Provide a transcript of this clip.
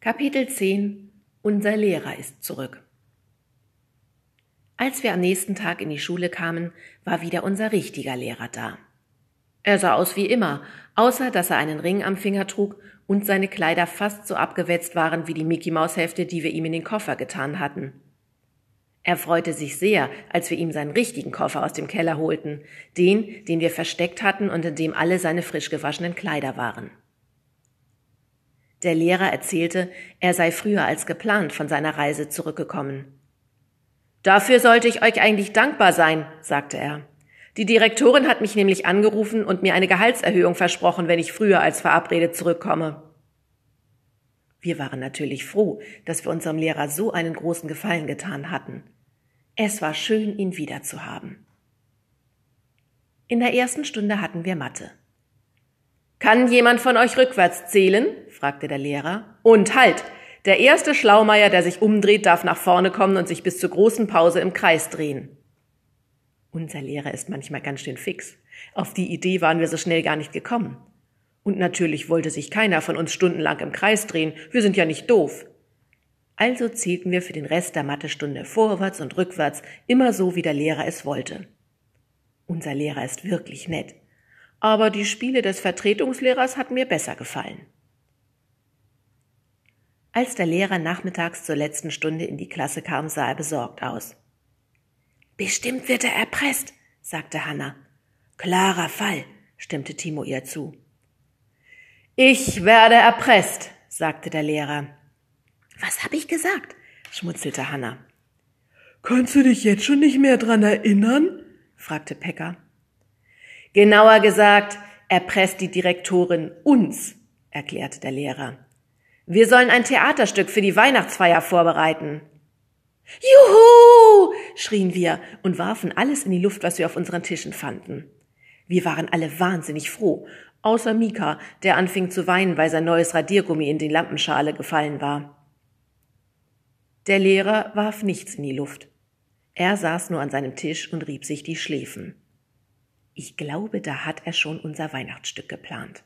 Kapitel 10 Unser Lehrer ist zurück. Als wir am nächsten Tag in die Schule kamen, war wieder unser richtiger Lehrer da. Er sah aus wie immer, außer dass er einen Ring am Finger trug und seine Kleider fast so abgewetzt waren wie die Mickey Maus Hefte, die wir ihm in den Koffer getan hatten. Er freute sich sehr, als wir ihm seinen richtigen Koffer aus dem Keller holten, den, den wir versteckt hatten und in dem alle seine frisch gewaschenen Kleider waren. Der Lehrer erzählte, er sei früher als geplant von seiner Reise zurückgekommen. Dafür sollte ich euch eigentlich dankbar sein, sagte er. Die Direktorin hat mich nämlich angerufen und mir eine Gehaltserhöhung versprochen, wenn ich früher als verabredet zurückkomme. Wir waren natürlich froh, dass wir unserem Lehrer so einen großen Gefallen getan hatten. Es war schön, ihn wiederzuhaben. In der ersten Stunde hatten wir Mathe. Kann jemand von euch rückwärts zählen? fragte der Lehrer. Und halt! Der erste Schlaumeier, der sich umdreht, darf nach vorne kommen und sich bis zur großen Pause im Kreis drehen. Unser Lehrer ist manchmal ganz schön fix. Auf die Idee waren wir so schnell gar nicht gekommen. Und natürlich wollte sich keiner von uns stundenlang im Kreis drehen, wir sind ja nicht doof. Also zählten wir für den Rest der Mathestunde vorwärts und rückwärts, immer so, wie der Lehrer es wollte. Unser Lehrer ist wirklich nett. Aber die Spiele des Vertretungslehrers hatten mir besser gefallen. Als der Lehrer nachmittags zur letzten Stunde in die Klasse kam, sah er besorgt aus. Bestimmt wird er erpresst, sagte Hanna. Klarer Fall, stimmte Timo ihr zu. Ich werde erpresst, sagte der Lehrer. Was hab ich gesagt? schmutzelte Hanna. Kannst du dich jetzt schon nicht mehr dran erinnern? fragte Pekka. Genauer gesagt, erpresst die Direktorin uns, erklärte der Lehrer. Wir sollen ein Theaterstück für die Weihnachtsfeier vorbereiten. Juhu! schrien wir und warfen alles in die Luft, was wir auf unseren Tischen fanden. Wir waren alle wahnsinnig froh, außer Mika, der anfing zu weinen, weil sein neues Radiergummi in die Lampenschale gefallen war. Der Lehrer warf nichts in die Luft. Er saß nur an seinem Tisch und rieb sich die Schläfen. Ich glaube, da hat er schon unser Weihnachtsstück geplant.